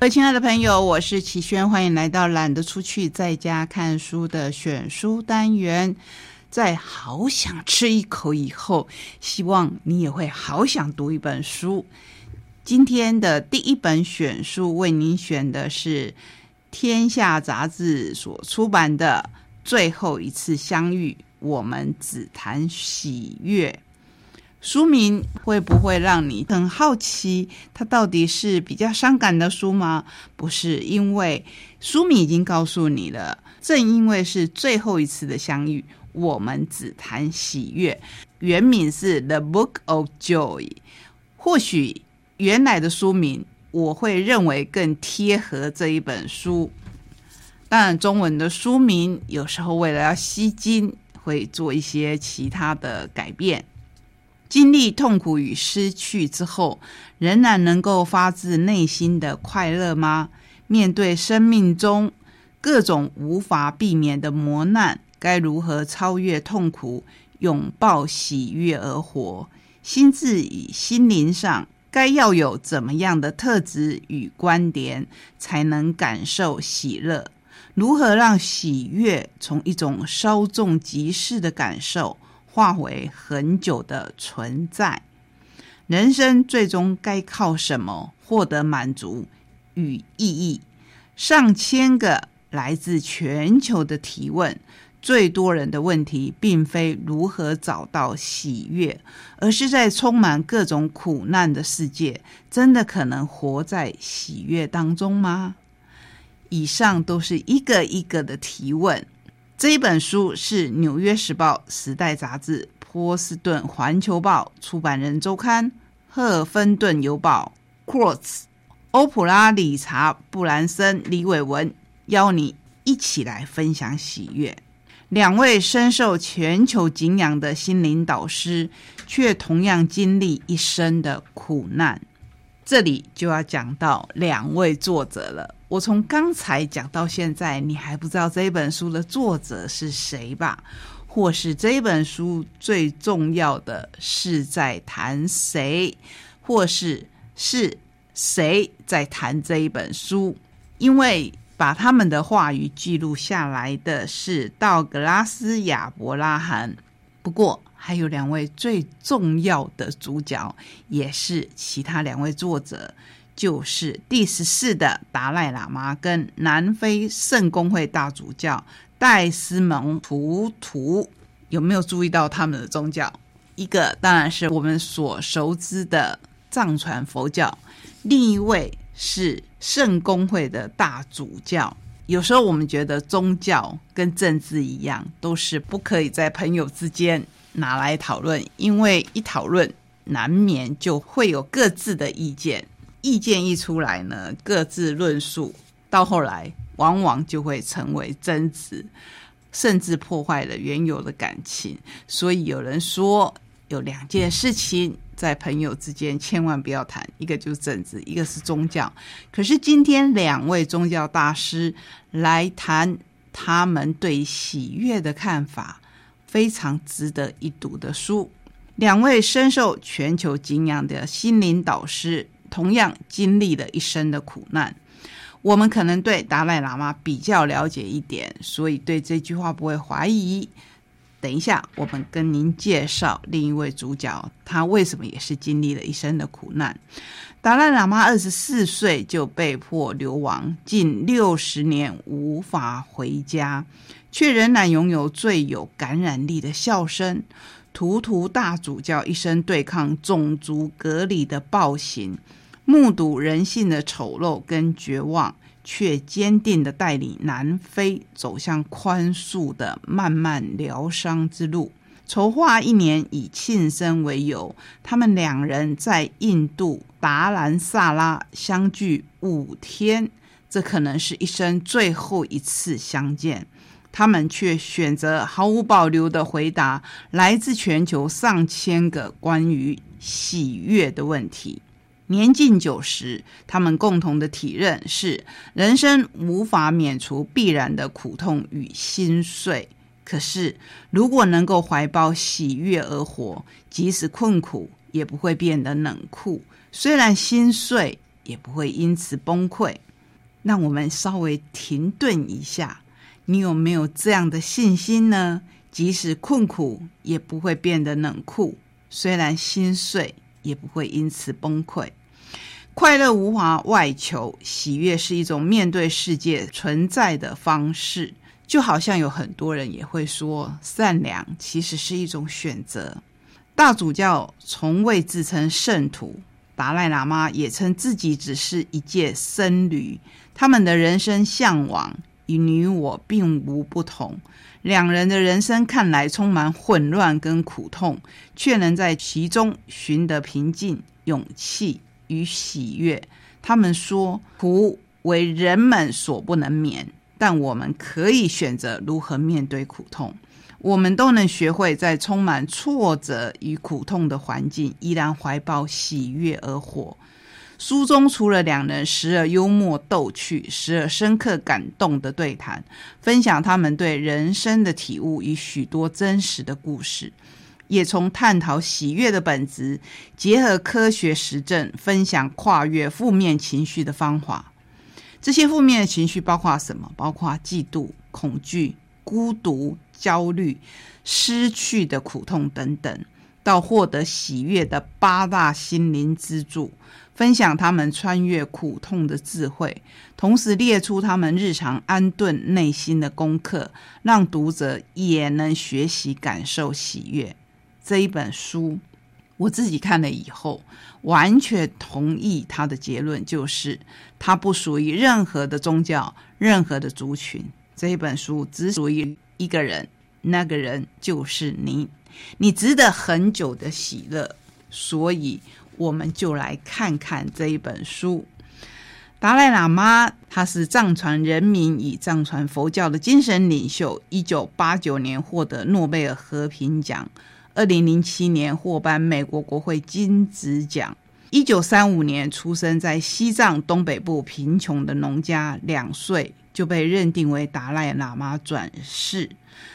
各位亲爱的朋友，我是齐轩，欢迎来到懒得出去在家看书的选书单元。在好想吃一口以后，希望你也会好想读一本书。今天的第一本选书为您选的是天下杂志所出版的《最后一次相遇》，我们只谈喜悦。书名会不会让你很好奇？它到底是比较伤感的书吗？不是，因为书名已经告诉你了。正因为是最后一次的相遇，我们只谈喜悦。原名是《The Book of Joy》，或许原来的书名我会认为更贴合这一本书。当然，中文的书名有时候为了要吸睛，会做一些其他的改变。经历痛苦与失去之后，仍然能够发自内心的快乐吗？面对生命中各种无法避免的磨难，该如何超越痛苦，拥抱喜悦而活？心智与心灵上该要有怎么样的特质与观点，才能感受喜乐？如何让喜悦从一种稍纵即逝的感受？化为很久的存在，人生最终该靠什么获得满足与意义？上千个来自全球的提问，最多人的问题并非如何找到喜悦，而是在充满各种苦难的世界，真的可能活在喜悦当中吗？以上都是一个一个的提问。这一本书是《纽约时报》《时代杂志》《波士顿环球报》《出版人周刊》《赫尔芬顿邮报》《Quartz》欧普拉理查布兰森李伟文邀你一起来分享喜悦。两位深受全球敬仰的心灵导师，却同样经历一生的苦难。这里就要讲到两位作者了。我从刚才讲到现在，你还不知道这本书的作者是谁吧？或是这本书最重要的是在谈谁，或是是谁在谈这一本书？因为把他们的话语记录下来的是道格拉斯·亚伯拉罕。不过，还有两位最重要的主角，也是其他两位作者。就是第十四的达赖喇嘛跟南非圣公会大主教戴斯蒙图图，有没有注意到他们的宗教？一个当然是我们所熟知的藏传佛教，另一位是圣公会的大主教。有时候我们觉得宗教跟政治一样，都是不可以在朋友之间拿来讨论，因为一讨论难免就会有各自的意见。意见一出来呢，各自论述，到后来往往就会成为争执，甚至破坏了原有的感情。所以有人说，有两件事情在朋友之间千万不要谈，一个就是政治，一个是宗教。可是今天两位宗教大师来谈他们对喜悦的看法，非常值得一读的书。两位深受全球敬仰的心灵导师。同样经历了一生的苦难，我们可能对达赖喇嘛比较了解一点，所以对这句话不会怀疑。等一下，我们跟您介绍另一位主角，他为什么也是经历了一生的苦难。达赖喇嘛二十四岁就被迫流亡，近六十年无法回家，却仍然拥有最有感染力的笑声。图图大主教一生对抗种族隔离的暴行。目睹人性的丑陋跟绝望，却坚定的带领南非走向宽恕的漫漫疗伤之路。筹划一年以庆生为由，他们两人在印度达兰萨拉相聚五天，这可能是一生最后一次相见。他们却选择毫无保留的回答来自全球上千个关于喜悦的问题。年近九十，他们共同的体认是：人生无法免除必然的苦痛与心碎。可是，如果能够怀抱喜悦而活，即使困苦也不会变得冷酷；虽然心碎，也不会因此崩溃。让我们稍微停顿一下，你有没有这样的信心呢？即使困苦，也不会变得冷酷；虽然心碎，也不会因此崩溃。快乐无法外求，喜悦是一种面对世界存在的方式。就好像有很多人也会说，善良其实是一种选择。大主教从未自称圣徒，达赖喇嘛也称自己只是一介僧侣。他们的人生向往与你我并无不同，两人的人生看来充满混乱跟苦痛，却能在其中寻得平静、勇气与喜悦。他们说：“苦为人们所不能免。”但我们可以选择如何面对苦痛，我们都能学会在充满挫折与苦痛的环境，依然怀抱喜悦而活。书中除了两人时而幽默逗趣、时而深刻感动的对谈，分享他们对人生的体悟与许多真实的故事，也从探讨喜悦的本质，结合科学实证，分享跨越负面情绪的方法。这些负面的情绪包括什么？包括嫉妒、恐惧、孤独、焦虑、失去的苦痛等等，到获得喜悦的八大心灵支柱，分享他们穿越苦痛的智慧，同时列出他们日常安顿内心的功课，让读者也能学习感受喜悦。这一本书。我自己看了以后，完全同意他的结论，就是他不属于任何的宗教、任何的族群。这一本书只属于一个人，那个人就是你。你值得很久的喜乐，所以我们就来看看这一本书。达赖喇嘛他是藏传人民与藏传佛教的精神领袖，一九八九年获得诺贝尔和平奖。二零零七年获颁美国国会金质奖。一九三五年出生在西藏东北部贫穷的农家，两岁就被认定为达赖喇嘛转世。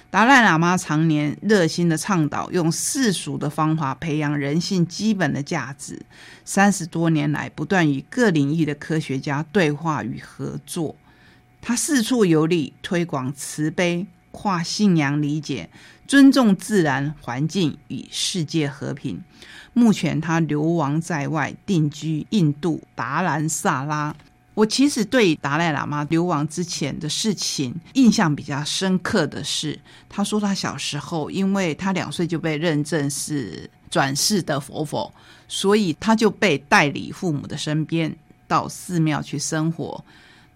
达赖喇嘛常年热心的倡导用世俗的方法培养人性基本的价值。三十多年来，不断与各领域的科学家对话与合作。他四处游历，推广慈悲、跨信仰理解。尊重自然环境与世界和平。目前他流亡在外，定居印度达兰萨拉。我其实对达赖喇嘛流亡之前的事情印象比较深刻的是，他说他小时候，因为他两岁就被认证是转世的佛佛，所以他就被带离父母的身边，到寺庙去生活。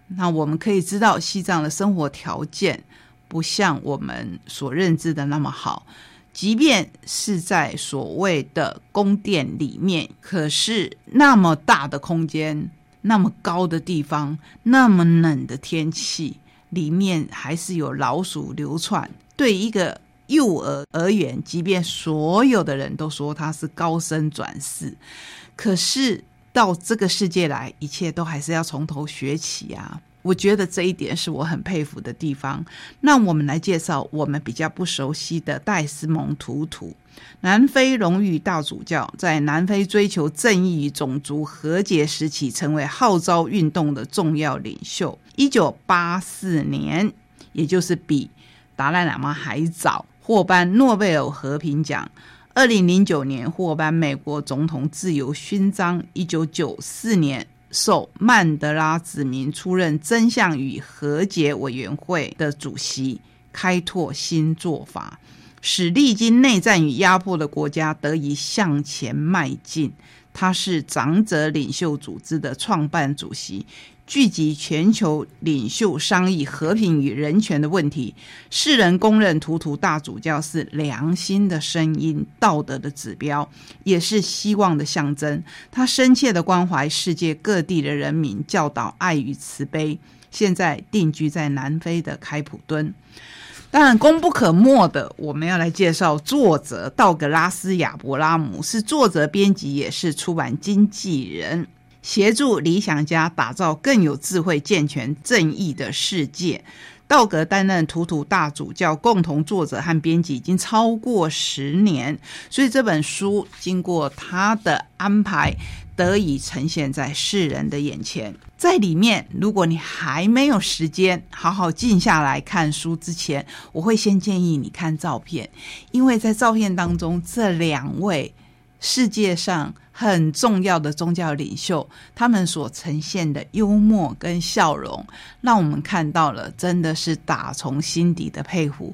那我们可以知道，西藏的生活条件。不像我们所认知的那么好，即便是在所谓的宫殿里面，可是那么大的空间、那么高的地方、那么冷的天气，里面还是有老鼠流窜。对一个幼儿而言，即便所有的人都说他是高僧转世，可是到这个世界来，一切都还是要从头学起啊。我觉得这一点是我很佩服的地方。那我们来介绍我们比较不熟悉的戴斯蒙图图，南非荣誉大主教，在南非追求正义与种族和解时期，成为号召运动的重要领袖。一九八四年，也就是比达赖喇嘛还早，获颁诺贝尔和平奖。二零零九年获颁美国总统自由勋章。一九九四年。受曼德拉指名出任真相与和解委员会的主席，开拓新做法，使历经内战与压迫的国家得以向前迈进。他是长者领袖组织的创办主席。聚集全球领袖商议和平与人权的问题，世人公认图图大主教是良心的声音、道德的指标，也是希望的象征。他深切的关怀世界各地的人民，教导爱与慈悲。现在定居在南非的开普敦。当然，功不可没的，我们要来介绍作者道格拉斯·亚伯拉姆，是作者、编辑，也是出版经纪人。协助理想家打造更有智慧、健全、正义的世界。道格担任图图大主教共同作者和编辑已经超过十年，所以这本书经过他的安排，得以呈现在世人的眼前。在里面，如果你还没有时间好好静下来看书之前，我会先建议你看照片，因为在照片当中，这两位世界上很重要的宗教领袖，他们所呈现的幽默跟笑容，让我们看到了真的是打从心底的佩服。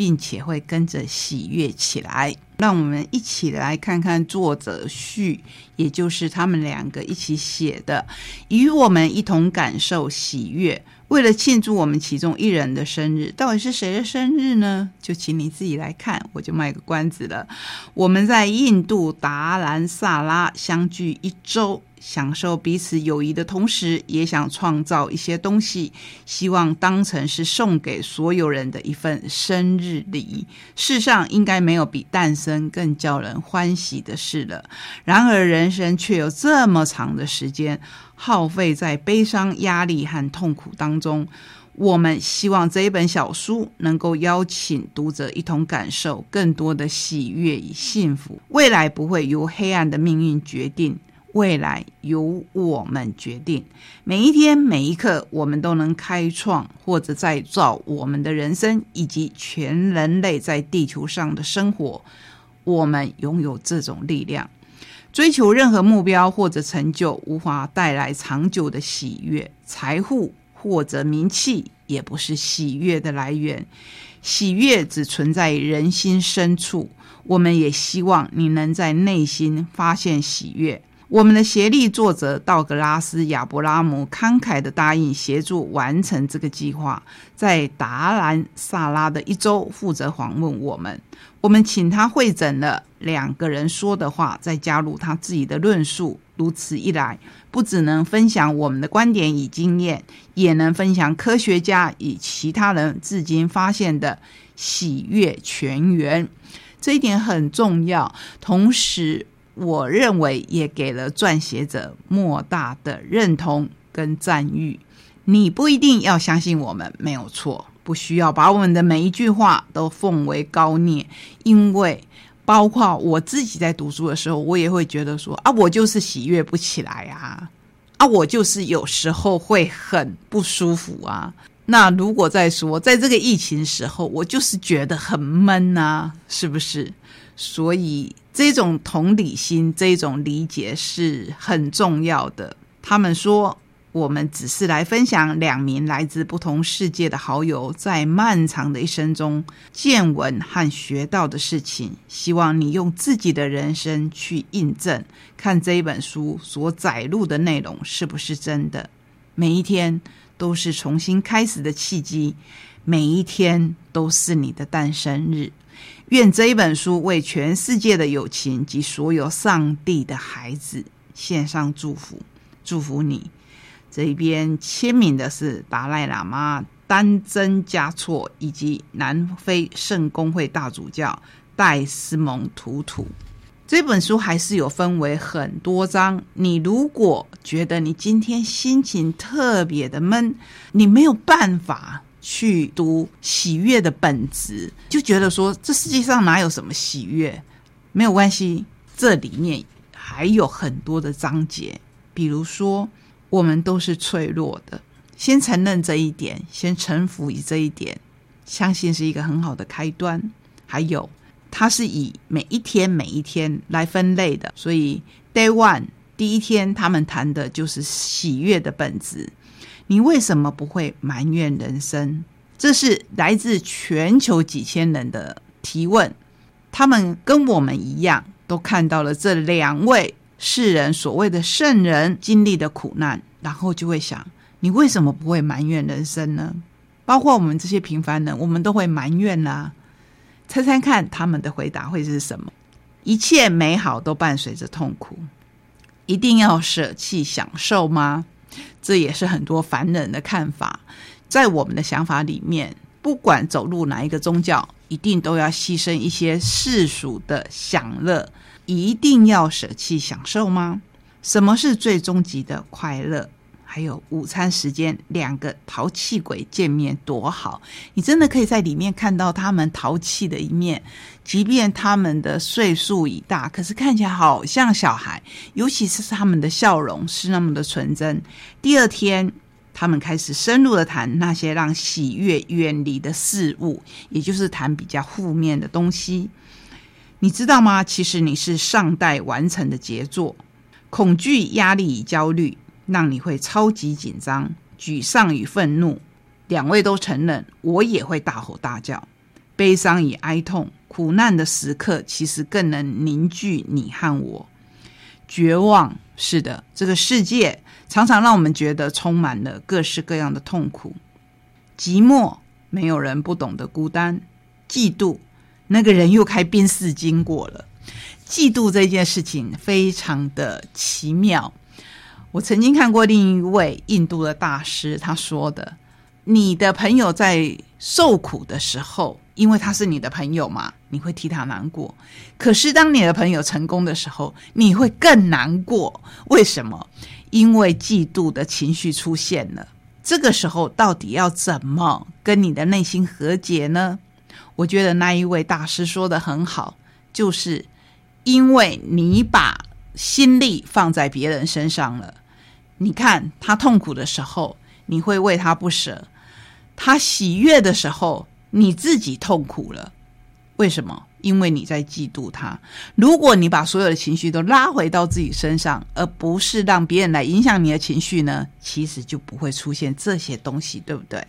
并且会跟着喜悦起来。让我们一起来看看作者序，也就是他们两个一起写的，与我们一同感受喜悦。为了庆祝我们其中一人的生日，到底是谁的生日呢？就请你自己来看，我就卖个关子了。我们在印度达兰萨拉相聚一周。享受彼此友谊的同时，也想创造一些东西，希望当成是送给所有人的一份生日礼。世上应该没有比诞生更叫人欢喜的事了。然而，人生却有这么长的时间耗费在悲伤、压力和痛苦当中。我们希望这一本小书能够邀请读者一同感受更多的喜悦与幸福。未来不会由黑暗的命运决定。未来由我们决定，每一天每一刻，我们都能开创或者再造我们的人生，以及全人类在地球上的生活。我们拥有这种力量。追求任何目标或者成就，无法带来长久的喜悦。财富或者名气，也不是喜悦的来源。喜悦只存在人心深处。我们也希望你能在内心发现喜悦。我们的协力作者道格拉斯·亚伯拉姆慷慨的答应协助完成这个计划，在达兰萨拉的一周负责访问我们。我们请他会诊了两个人说的话，再加入他自己的论述。如此一来，不只能分享我们的观点与经验，也能分享科学家与其他人至今发现的喜悦泉源。这一点很重要。同时，我认为也给了撰写者莫大的认同跟赞誉。你不一定要相信我们，没有错，不需要把我们的每一句话都奉为高念，因为包括我自己在读书的时候，我也会觉得说啊，我就是喜悦不起来啊，啊，我就是有时候会很不舒服啊。那如果再说，在这个疫情时候，我就是觉得很闷啊，是不是？所以。这种同理心，这种理解是很重要的。他们说，我们只是来分享两名来自不同世界的好友在漫长的一生中见闻和学到的事情。希望你用自己的人生去印证，看这一本书所载录的内容是不是真的。每一天都是重新开始的契机，每一天都是你的诞生日。愿这一本书为全世界的友情及所有上帝的孩子献上祝福，祝福你。这一边签名的是达赖喇嘛丹增嘉措以及南非圣公会大主教戴斯蒙图图。这本书还是有分为很多章。你如果觉得你今天心情特别的闷，你没有办法。去读喜悦的本质，就觉得说这世界上哪有什么喜悦？没有关系，这里面还有很多的章节。比如说，我们都是脆弱的，先承认这一点，先臣服于这一点，相信是一个很好的开端。还有，它是以每一天每一天来分类的，所以 Day One 第一天，他们谈的就是喜悦的本质。你为什么不会埋怨人生？这是来自全球几千人的提问。他们跟我们一样，都看到了这两位世人所谓的圣人经历的苦难，然后就会想：你为什么不会埋怨人生呢？包括我们这些平凡人，我们都会埋怨啦。猜猜看，他们的回答会是什么？一切美好都伴随着痛苦，一定要舍弃享受吗？这也是很多凡人的看法，在我们的想法里面，不管走入哪一个宗教，一定都要牺牲一些世俗的享乐，一定要舍弃享受吗？什么是最终极的快乐还有午餐时间，两个淘气鬼见面多好！你真的可以在里面看到他们淘气的一面，即便他们的岁数已大，可是看起来好像小孩，尤其是他们的笑容是那么的纯真。第二天，他们开始深入的谈那些让喜悦远离的事物，也就是谈比较负面的东西。你知道吗？其实你是尚待完成的杰作，恐惧、压力与焦虑。让你会超级紧张、沮丧与愤怒，两位都承认，我也会大吼大叫。悲伤与哀痛、苦难的时刻，其实更能凝聚你和我。绝望，是的，这个世界常常让我们觉得充满了各式各样的痛苦。寂寞，没有人不懂得孤单。嫉妒，那个人又开宾士经过了。嫉妒这件事情非常的奇妙。我曾经看过另一位印度的大师，他说的：“你的朋友在受苦的时候，因为他是你的朋友嘛，你会替他难过。可是当你的朋友成功的时候，你会更难过。为什么？因为嫉妒的情绪出现了。这个时候，到底要怎么跟你的内心和解呢？我觉得那一位大师说的很好，就是因为你把心力放在别人身上了。”你看他痛苦的时候，你会为他不舍；他喜悦的时候，你自己痛苦了。为什么？因为你在嫉妒他。如果你把所有的情绪都拉回到自己身上，而不是让别人来影响你的情绪呢？其实就不会出现这些东西，对不对？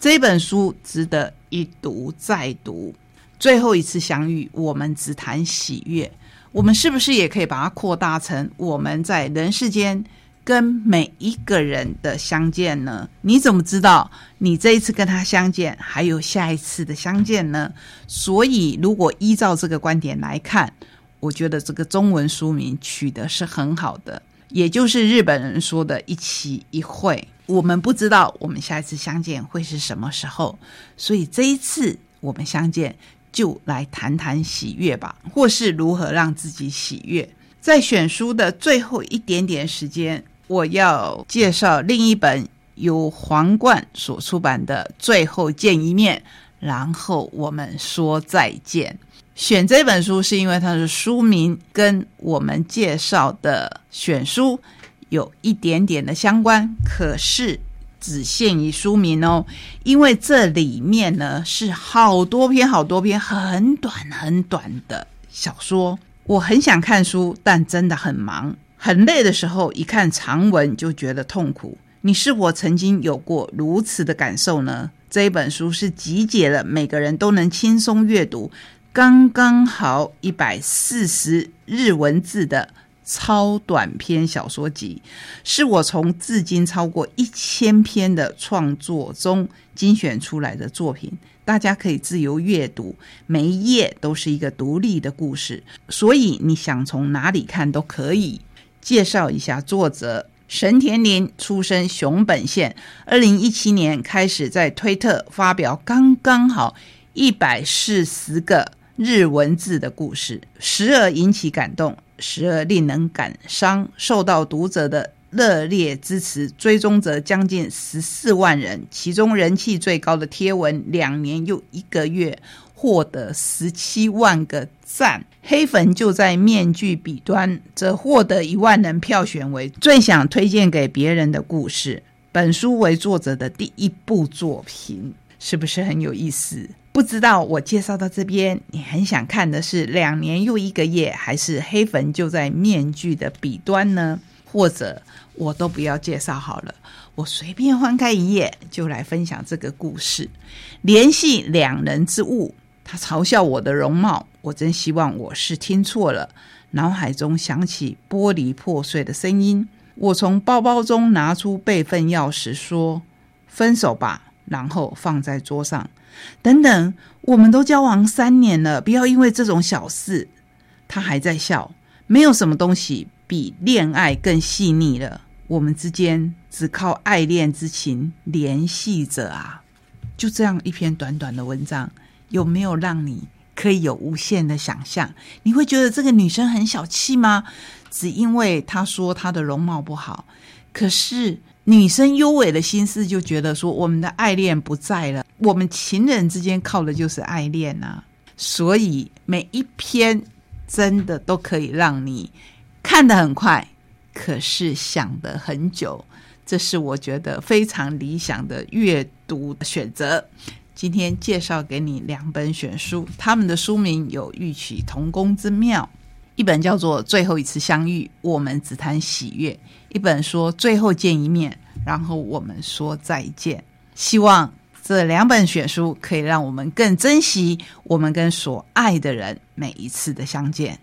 这本书值得一读再读。最后一次相遇，我们只谈喜悦。我们是不是也可以把它扩大成我们在人世间？跟每一个人的相见呢？你怎么知道你这一次跟他相见还有下一次的相见呢？所以，如果依照这个观点来看，我觉得这个中文书名取得是很好的，也就是日本人说的一期一会。我们不知道我们下一次相见会是什么时候，所以这一次我们相见就来谈谈喜悦吧，或是如何让自己喜悦。在选书的最后一点点时间。我要介绍另一本由皇冠所出版的《最后见一面》，然后我们说再见。选这本书是因为它的书名跟我们介绍的选书有一点点的相关，可是只限于书名哦，因为这里面呢是好多篇、好多篇很短、很短的小说。我很想看书，但真的很忙。很累的时候，一看长文就觉得痛苦。你是否曾经有过如此的感受呢？这一本书是集结了每个人都能轻松阅读，刚刚好一百四十日文字的超短篇小说集，是我从至今超过一千篇的创作中精选出来的作品。大家可以自由阅读，每一页都是一个独立的故事，所以你想从哪里看都可以。介绍一下作者神田林，出身熊本县，二零一七年开始在推特发表刚刚好一百四十个日文字的故事，时而引起感动，时而令人感伤，受到读者的热烈支持，追踪者将近十四万人，其中人气最高的贴文两年又一个月。获得十七万个赞，黑粉就在面具彼端，则获得一万人票选为最想推荐给别人的故事。本书为作者的第一部作品，是不是很有意思？不知道我介绍到这边，你很想看的是两年又一个月，还是黑粉就在面具的彼端呢？或者我都不要介绍好了，我随便翻开一页就来分享这个故事，联系两人之物。他嘲笑我的容貌，我真希望我是听错了。脑海中响起玻璃破碎的声音。我从包包中拿出备份钥匙，说：“分手吧。”然后放在桌上。等等，我们都交往三年了，不要因为这种小事。他还在笑。没有什么东西比恋爱更细腻了。我们之间只靠爱恋之情联系着啊！就这样一篇短短的文章。有没有让你可以有无限的想象？你会觉得这个女生很小气吗？只因为她说她的容貌不好，可是女生优美的心思就觉得说，我们的爱恋不在了，我们情人之间靠的就是爱恋啊。所以每一篇真的都可以让你看得很快，可是想得很久。这是我觉得非常理想的阅读选择。今天介绍给你两本选书，他们的书名有异曲同工之妙。一本叫做《最后一次相遇》，我们只谈喜悦；一本说《最后见一面》，然后我们说再见。希望这两本选书可以让我们更珍惜我们跟所爱的人每一次的相见。